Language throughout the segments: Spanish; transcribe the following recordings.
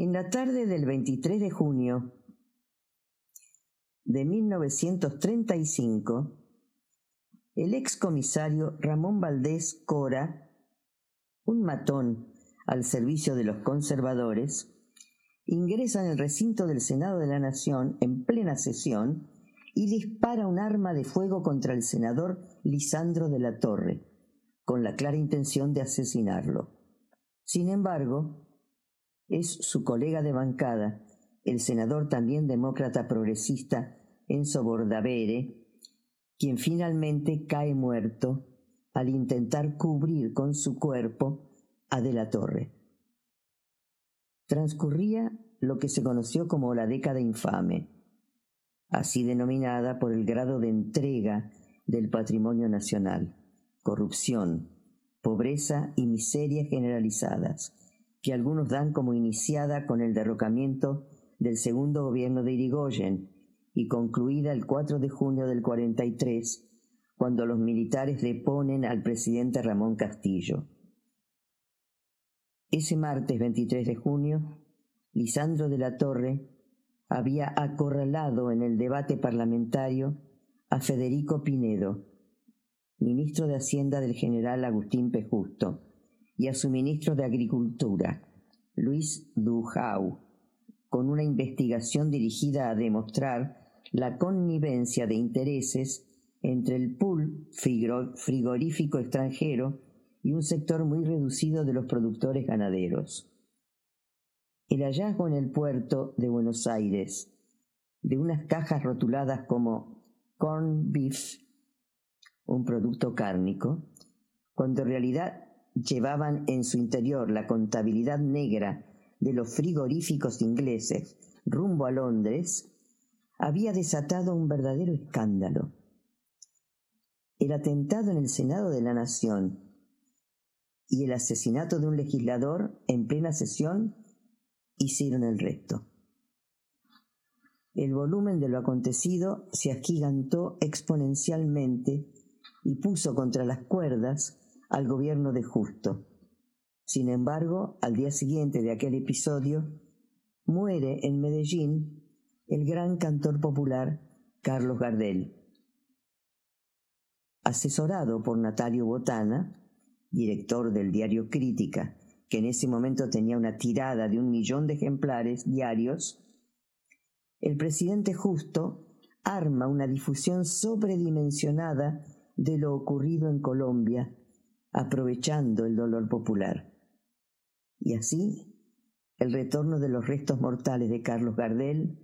En la tarde del 23 de junio de 1935, el excomisario Ramón Valdés Cora, un matón al servicio de los conservadores, ingresa en el recinto del Senado de la Nación en plena sesión y dispara un arma de fuego contra el senador Lisandro de la Torre, con la clara intención de asesinarlo. Sin embargo, es su colega de bancada, el senador también demócrata progresista Enzo Bordavere, quien finalmente cae muerto al intentar cubrir con su cuerpo a De la Torre. Transcurría lo que se conoció como la década infame, así denominada por el grado de entrega del patrimonio nacional, corrupción, pobreza y miseria generalizadas, que algunos dan como iniciada con el derrocamiento del segundo gobierno de Irigoyen y concluida el 4 de junio del 43, cuando los militares deponen al presidente Ramón Castillo. Ese martes 23 de junio, Lisandro de la Torre había acorralado en el debate parlamentario a Federico Pinedo, ministro de Hacienda del general Agustín P. Justo, y a su ministro de Agricultura, Luis Dujau, con una investigación dirigida a demostrar la connivencia de intereses entre el pool frigorífico extranjero y un sector muy reducido de los productores ganaderos. El hallazgo en el puerto de Buenos Aires de unas cajas rotuladas como corn beef, un producto cárnico, cuando en realidad llevaban en su interior la contabilidad negra de los frigoríficos ingleses rumbo a Londres, había desatado un verdadero escándalo. El atentado en el Senado de la Nación y el asesinato de un legislador en plena sesión hicieron el resto. El volumen de lo acontecido se agigantó exponencialmente y puso contra las cuerdas al gobierno de Justo. Sin embargo, al día siguiente de aquel episodio, muere en Medellín el gran cantor popular Carlos Gardel. Asesorado por Natalio Botana, director del diario Crítica, que en ese momento tenía una tirada de un millón de ejemplares diarios, el presidente justo arma una difusión sobredimensionada de lo ocurrido en Colombia, aprovechando el dolor popular. Y así, el retorno de los restos mortales de Carlos Gardel,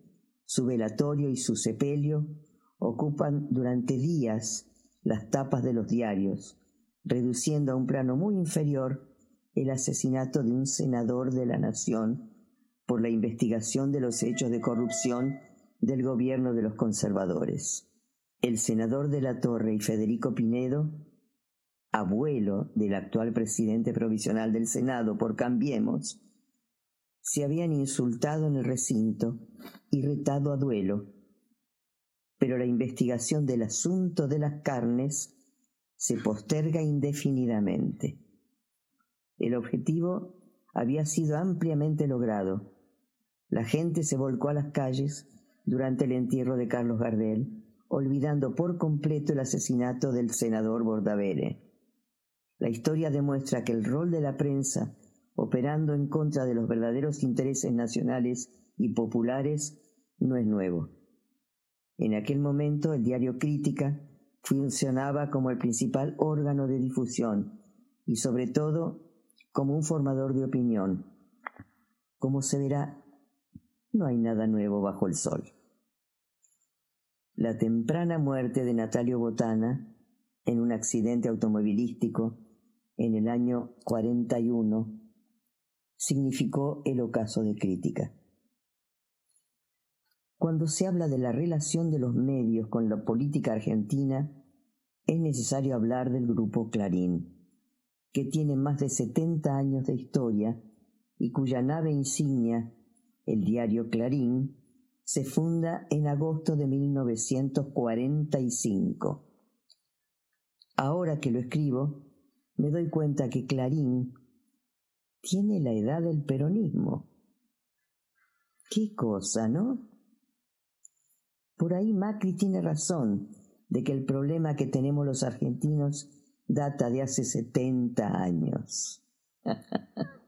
su velatorio y su sepelio ocupan durante días las tapas de los diarios, reduciendo a un plano muy inferior el asesinato de un senador de la Nación por la investigación de los hechos de corrupción del gobierno de los conservadores. El senador de la Torre y Federico Pinedo, abuelo del actual presidente provisional del Senado por Cambiemos, se habían insultado en el recinto y retado a duelo, pero la investigación del asunto de las carnes se posterga indefinidamente. El objetivo había sido ampliamente logrado. La gente se volcó a las calles durante el entierro de Carlos Gardel, olvidando por completo el asesinato del senador Bordavere. La historia demuestra que el rol de la prensa, operando en contra de los verdaderos intereses nacionales y populares, no es nuevo. En aquel momento el diario Crítica funcionaba como el principal órgano de difusión y sobre todo como un formador de opinión. Como se verá, no hay nada nuevo bajo el sol. La temprana muerte de Natalio Botana en un accidente automovilístico en el año 41 significó el ocaso de crítica. Cuando se habla de la relación de los medios con la política argentina, es necesario hablar del grupo Clarín, que tiene más de 70 años de historia y cuya nave insignia, el diario Clarín, se funda en agosto de 1945. Ahora que lo escribo, me doy cuenta que Clarín tiene la edad del peronismo. Qué cosa, ¿no? Por ahí Macri tiene razón de que el problema que tenemos los argentinos data de hace 70 años.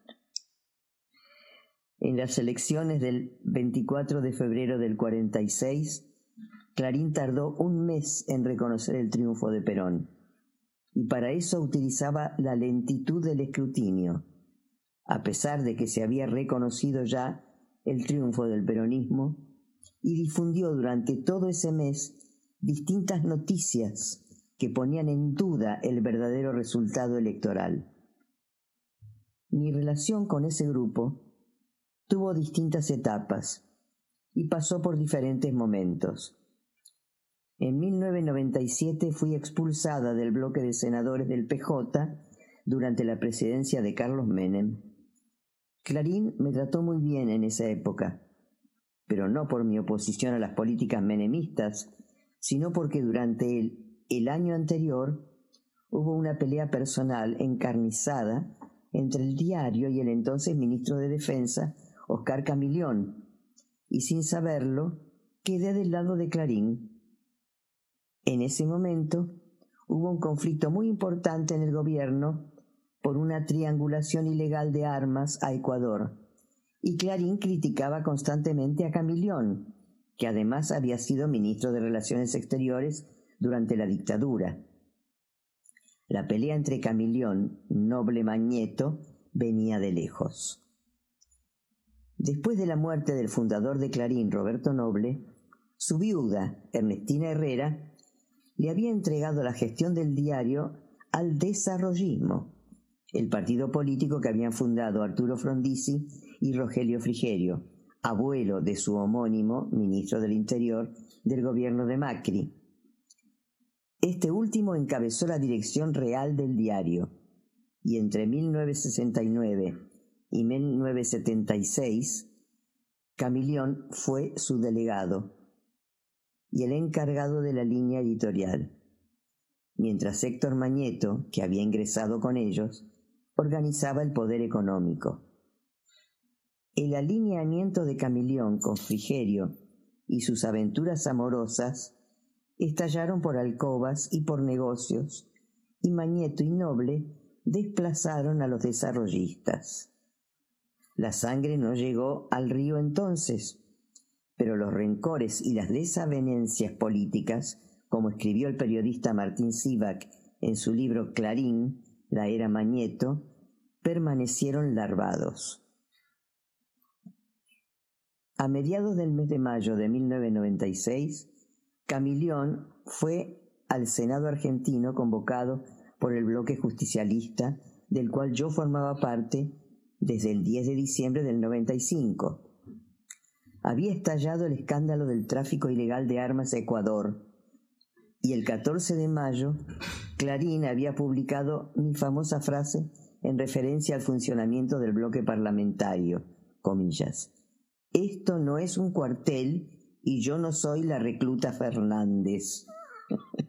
en las elecciones del 24 de febrero del 46, Clarín tardó un mes en reconocer el triunfo de Perón, y para eso utilizaba la lentitud del escrutinio, a pesar de que se había reconocido ya el triunfo del peronismo y difundió durante todo ese mes distintas noticias que ponían en duda el verdadero resultado electoral. Mi relación con ese grupo tuvo distintas etapas y pasó por diferentes momentos. En 1997 fui expulsada del bloque de senadores del PJ durante la presidencia de Carlos Menem. Clarín me trató muy bien en esa época pero no por mi oposición a las políticas menemistas, sino porque durante el, año anterior hubo una pelea personal encarnizada entre el diario y el entonces ministro de Defensa, Oscar Camilión, y sin saberlo, quedé del lado de Clarín. En ese momento hubo un conflicto muy importante en el gobierno por una triangulación ilegal de armas a Ecuador y Clarín criticaba constantemente a Camilión, que además había sido ministro de Relaciones Exteriores durante la dictadura. La pelea entre Camilión, Noble Magneto, venía de lejos. Después de la muerte del fundador de Clarín, Roberto Noble, su viuda, Ernestina Herrera, le había entregado la gestión del diario al desarrollismo, el partido político que habían fundado Arturo Frondizi y Rogelio Frigerio, abuelo de su homónimo, ministro del Interior del gobierno de Macri. Este último encabezó la dirección real del diario y entre 1969 y 1976 Camilión fue su delegado y el encargado de la línea editorial, mientras Héctor Mañeto, que había ingresado con ellos, organizaba el poder económico. El alineamiento de Camilión con Frigerio y sus aventuras amorosas estallaron por alcobas y por negocios, y Mañeto y Noble desplazaron a los desarrollistas. La sangre no llegó al río entonces, pero los rencores y las desavenencias políticas, como escribió el periodista Martín Sivak en su libro Clarín, la era Mañeto, permanecieron larvados. A mediados del mes de mayo de 1996, Camilión fue al Senado argentino convocado por el bloque justicialista del cual yo formaba parte desde el 10 de diciembre del 95. Había estallado el escándalo del tráfico ilegal de armas a Ecuador y el 14 de mayo Clarín había publicado mi famosa frase en referencia al funcionamiento del bloque parlamentario, comillas. Esto no es un cuartel y yo no soy la recluta Fernández.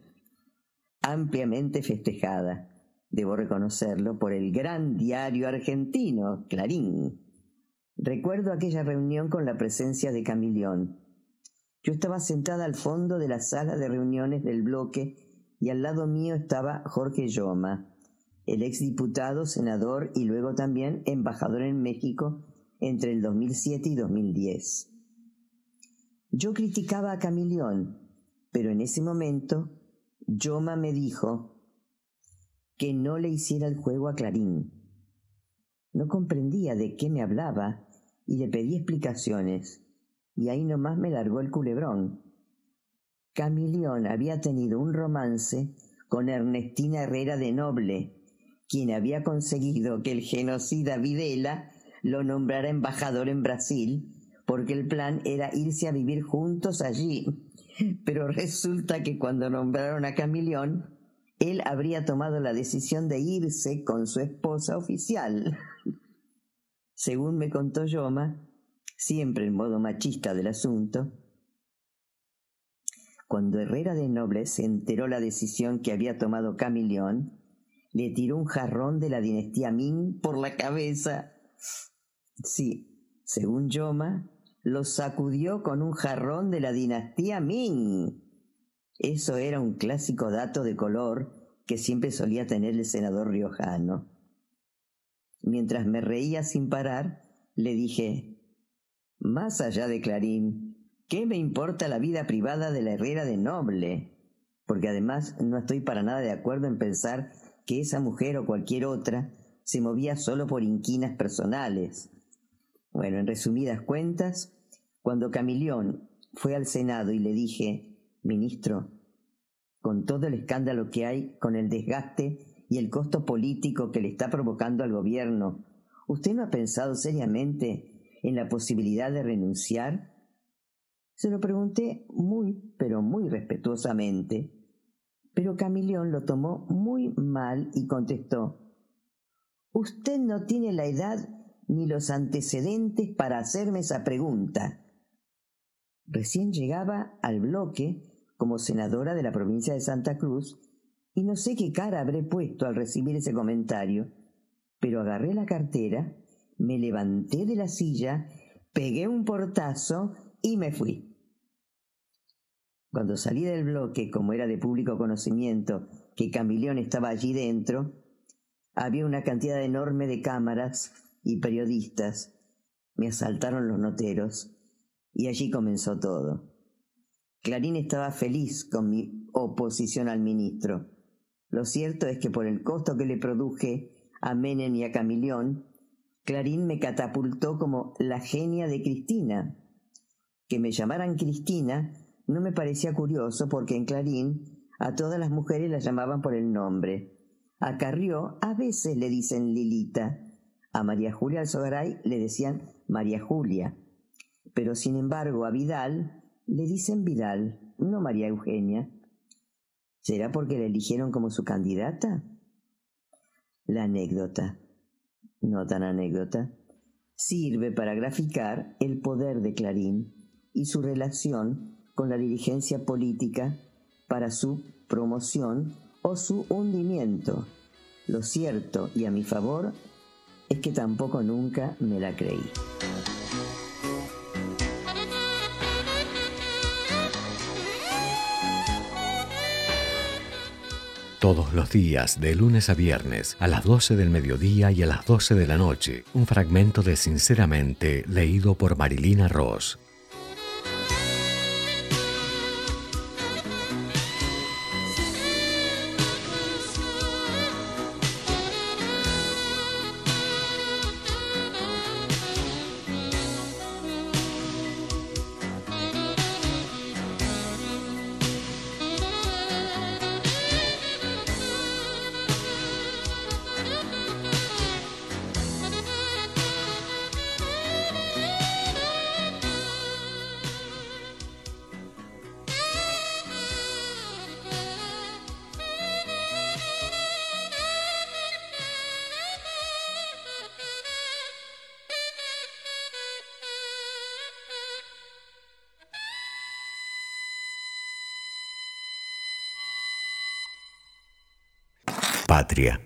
Ampliamente festejada, debo reconocerlo, por el gran diario argentino, Clarín. Recuerdo aquella reunión con la presencia de Camilión. Yo estaba sentada al fondo de la sala de reuniones del bloque y al lado mío estaba Jorge Yoma, el exdiputado, senador y luego también embajador en México entre el 2007 y 2010. Yo criticaba a Camilión, pero en ese momento Yoma me dijo que no le hiciera el juego a Clarín. No comprendía de qué me hablaba y le pedí explicaciones, y ahí nomás me largó el culebrón. Camilión había tenido un romance con Ernestina Herrera de Noble, quien había conseguido que el genocida Videla lo nombrara embajador en Brasil, porque el plan era irse a vivir juntos allí. Pero resulta que cuando nombraron a Camilión, él habría tomado la decisión de irse con su esposa oficial. Según me contó Yoma, siempre en modo machista del asunto, cuando Herrera de Noble se enteró la decisión que había tomado Camilión, le tiró un jarrón de la dinastía Ming por la cabeza. Sí, según Yoma, lo sacudió con un jarrón de la dinastía Ming. Eso era un clásico dato de color que siempre solía tener el senador riojano. Mientras me reía sin parar, le dije, más allá de Clarín, ¿qué me importa la vida privada de la Herrera de Noble? Porque además no estoy para nada de acuerdo en pensar que esa mujer o cualquier otra se movía solo por inquinas personales. Bueno, en resumidas cuentas, cuando Camilión fue al Senado y le dije, Ministro, con todo el escándalo que hay, con el desgaste y el costo político que le está provocando al gobierno, ¿usted no ha pensado seriamente en la posibilidad de renunciar? Se lo pregunté muy, pero muy respetuosamente, pero Camilión lo tomó muy mal y contestó, Usted no tiene la edad ni los antecedentes para hacerme esa pregunta. Recién llegaba al bloque como senadora de la provincia de Santa Cruz y no sé qué cara habré puesto al recibir ese comentario, pero agarré la cartera, me levanté de la silla, pegué un portazo y me fui. Cuando salí del bloque, como era de público conocimiento que Camilión estaba allí dentro, había una cantidad enorme de cámaras y periodistas. Me asaltaron los noteros y allí comenzó todo. Clarín estaba feliz con mi oposición al ministro. Lo cierto es que por el costo que le produje a Menem y a Camilión, Clarín me catapultó como la genia de Cristina. Que me llamaran Cristina no me parecía curioso porque en Clarín a todas las mujeres las llamaban por el nombre. A Carrió a veces le dicen Lilita. A María Julia Alzogaray le decían María Julia pero sin embargo a Vidal le dicen Vidal, no María Eugenia. ¿Será porque la eligieron como su candidata? La anécdota, no tan anécdota, sirve para graficar el poder de Clarín y su relación con la dirigencia política para su promoción o su hundimiento. Lo cierto y a mi favor es que tampoco nunca me la creí. Todos los días, de lunes a viernes, a las 12 del mediodía y a las 12 de la noche, un fragmento de Sinceramente leído por Marilina Ross. Patria.